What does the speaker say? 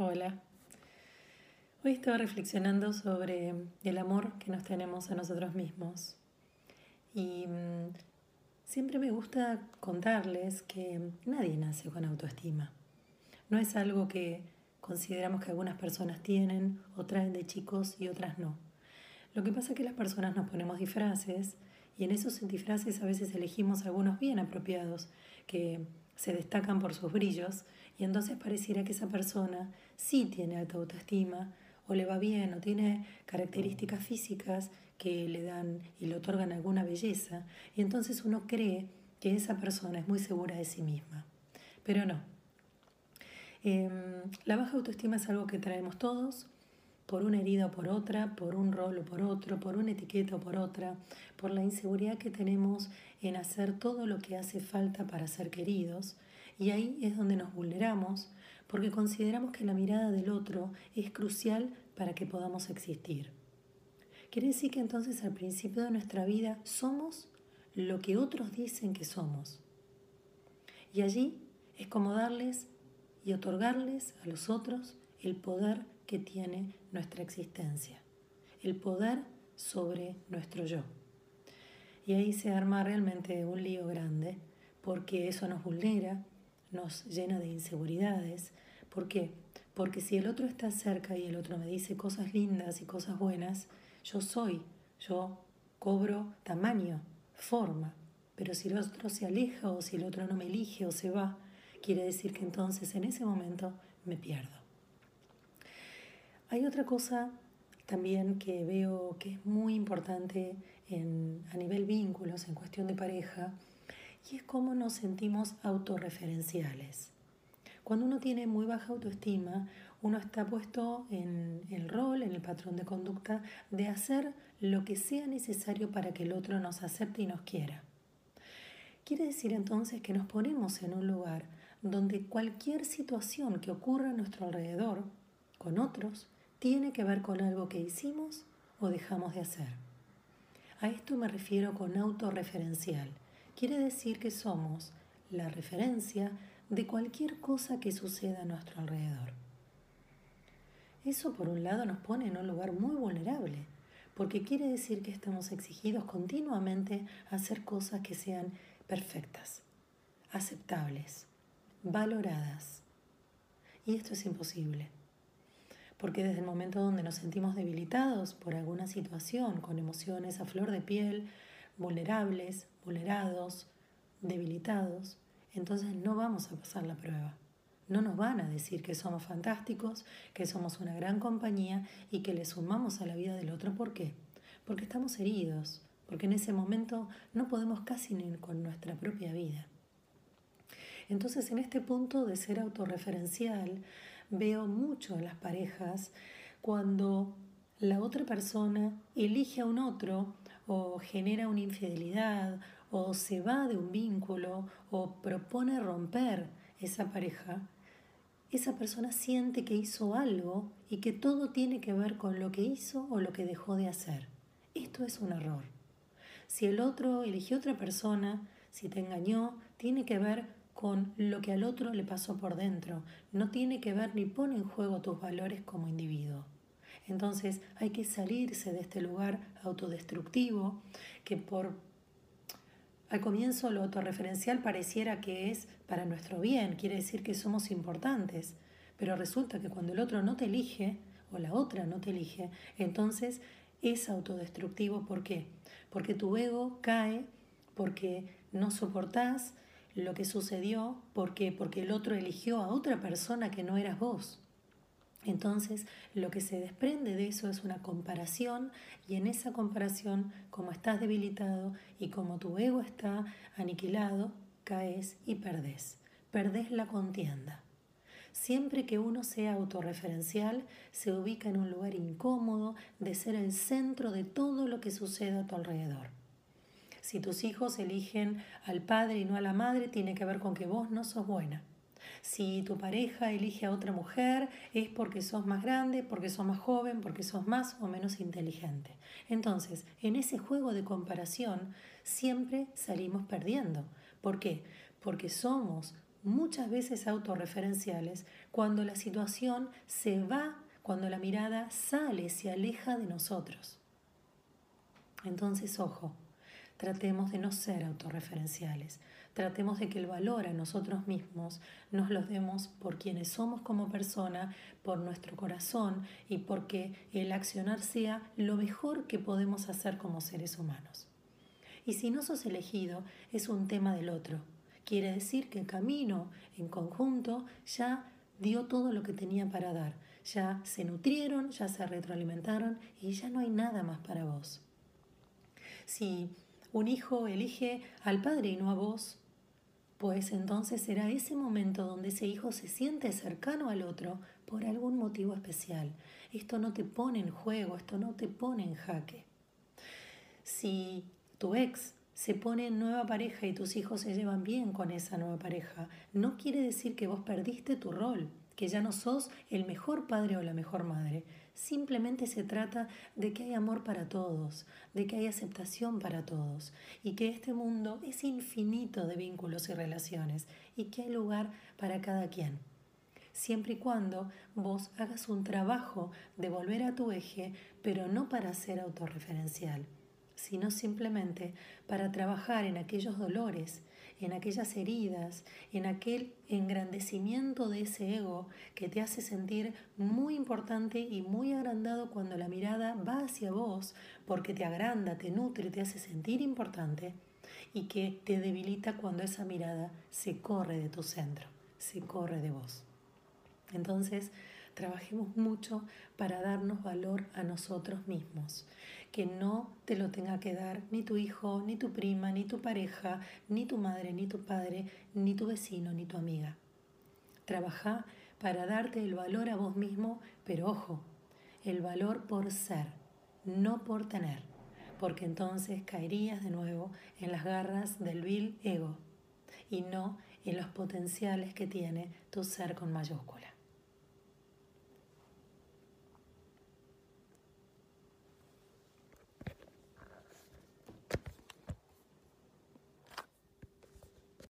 Hola. Hoy estaba reflexionando sobre el amor que nos tenemos a nosotros mismos. Y mm, siempre me gusta contarles que nadie nace con autoestima. No es algo que consideramos que algunas personas tienen o traen de chicos y otras no. Lo que pasa es que las personas nos ponemos disfraces y en esos disfraces a veces elegimos algunos bien apropiados que se destacan por sus brillos y entonces pareciera que esa persona sí tiene alta autoestima o le va bien o tiene características físicas que le dan y le otorgan alguna belleza y entonces uno cree que esa persona es muy segura de sí misma. Pero no. Em, la baja autoestima es algo que traemos todos por una herida o por otra, por un rol o por otro, por una etiqueta o por otra, por la inseguridad que tenemos en hacer todo lo que hace falta para ser queridos. Y ahí es donde nos vulneramos porque consideramos que la mirada del otro es crucial para que podamos existir. Quiere decir que entonces al principio de nuestra vida somos lo que otros dicen que somos. Y allí es como darles y otorgarles a los otros el poder que tiene nuestra existencia, el poder sobre nuestro yo. Y ahí se arma realmente un lío grande, porque eso nos vulnera, nos llena de inseguridades. ¿Por qué? Porque si el otro está cerca y el otro me dice cosas lindas y cosas buenas, yo soy, yo cobro tamaño, forma. Pero si el otro se aleja o si el otro no me elige o se va, quiere decir que entonces en ese momento me pierdo. Hay otra cosa también que veo que es muy importante a nivel vínculos, en cuestión de pareja, y es cómo nos sentimos autorreferenciales. Cuando uno tiene muy baja autoestima, uno está puesto en el rol, en el patrón de conducta, de hacer lo que sea necesario para que el otro nos acepte y nos quiera. Quiere decir entonces que nos ponemos en un lugar donde cualquier situación que ocurra a nuestro alrededor, con otros, tiene que ver con algo que hicimos o dejamos de hacer. A esto me refiero con autorreferencial quiere decir que somos la referencia de cualquier cosa que suceda a nuestro alrededor. Eso por un lado nos pone en un lugar muy vulnerable, porque quiere decir que estamos exigidos continuamente a hacer cosas que sean perfectas, aceptables, valoradas. Y esto es imposible, porque desde el momento donde nos sentimos debilitados por alguna situación, con emociones a flor de piel, vulnerables, vulnerados, debilitados, entonces no vamos a pasar la prueba. No nos van a decir que somos fantásticos, que somos una gran compañía y que le sumamos a la vida del otro. ¿Por qué? Porque estamos heridos, porque en ese momento no podemos casi ni con nuestra propia vida. Entonces, en este punto de ser autorreferencial, veo mucho en las parejas cuando la otra persona elige a un otro o genera una infidelidad o se va de un vínculo o propone romper esa pareja, esa persona siente que hizo algo y que todo tiene que ver con lo que hizo o lo que dejó de hacer. Esto es un error. Si el otro eligió otra persona, si te engañó, tiene que ver con lo que al otro le pasó por dentro. No tiene que ver ni pone en juego tus valores como individuo. Entonces hay que salirse de este lugar autodestructivo que por al comienzo lo autorreferencial pareciera que es para nuestro bien, quiere decir que somos importantes, pero resulta que cuando el otro no te elige o la otra no te elige, entonces es autodestructivo. ¿Por qué? Porque tu ego cae, porque no soportás lo que sucedió, porque porque el otro eligió a otra persona que no eras vos. Entonces, lo que se desprende de eso es una comparación y en esa comparación, como estás debilitado y como tu ego está aniquilado, caes y perdés. Perdés la contienda. Siempre que uno sea autorreferencial, se ubica en un lugar incómodo de ser el centro de todo lo que sucede a tu alrededor. Si tus hijos eligen al padre y no a la madre, tiene que ver con que vos no sos buena. Si tu pareja elige a otra mujer es porque sos más grande, porque sos más joven, porque sos más o menos inteligente. Entonces, en ese juego de comparación siempre salimos perdiendo. ¿Por qué? Porque somos muchas veces autorreferenciales cuando la situación se va, cuando la mirada sale, se aleja de nosotros. Entonces, ojo, tratemos de no ser autorreferenciales, tratemos de que el valor a nosotros mismos nos los demos por quienes somos como persona, por nuestro corazón y porque el accionar sea lo mejor que podemos hacer como seres humanos. Y si no sos elegido, es un tema del otro. Quiere decir que el camino en conjunto ya dio todo lo que tenía para dar. Ya se nutrieron, ya se retroalimentaron y ya no hay nada más para vos. Si un hijo elige al padre y no a vos, pues entonces será ese momento donde ese hijo se siente cercano al otro por algún motivo especial. Esto no te pone en juego, esto no te pone en jaque. Si tu ex se pone en nueva pareja y tus hijos se llevan bien con esa nueva pareja, no quiere decir que vos perdiste tu rol, que ya no sos el mejor padre o la mejor madre. Simplemente se trata de que hay amor para todos, de que hay aceptación para todos y que este mundo es infinito de vínculos y relaciones y que hay lugar para cada quien. Siempre y cuando vos hagas un trabajo de volver a tu eje, pero no para ser autorreferencial sino simplemente para trabajar en aquellos dolores, en aquellas heridas, en aquel engrandecimiento de ese ego que te hace sentir muy importante y muy agrandado cuando la mirada va hacia vos, porque te agranda, te nutre, te hace sentir importante, y que te debilita cuando esa mirada se corre de tu centro, se corre de vos. Entonces, trabajemos mucho para darnos valor a nosotros mismos que no te lo tenga que dar ni tu hijo, ni tu prima, ni tu pareja, ni tu madre, ni tu padre, ni tu vecino, ni tu amiga. Trabaja para darte el valor a vos mismo, pero ojo, el valor por ser, no por tener, porque entonces caerías de nuevo en las garras del vil ego y no en los potenciales que tiene tu ser con mayúscula.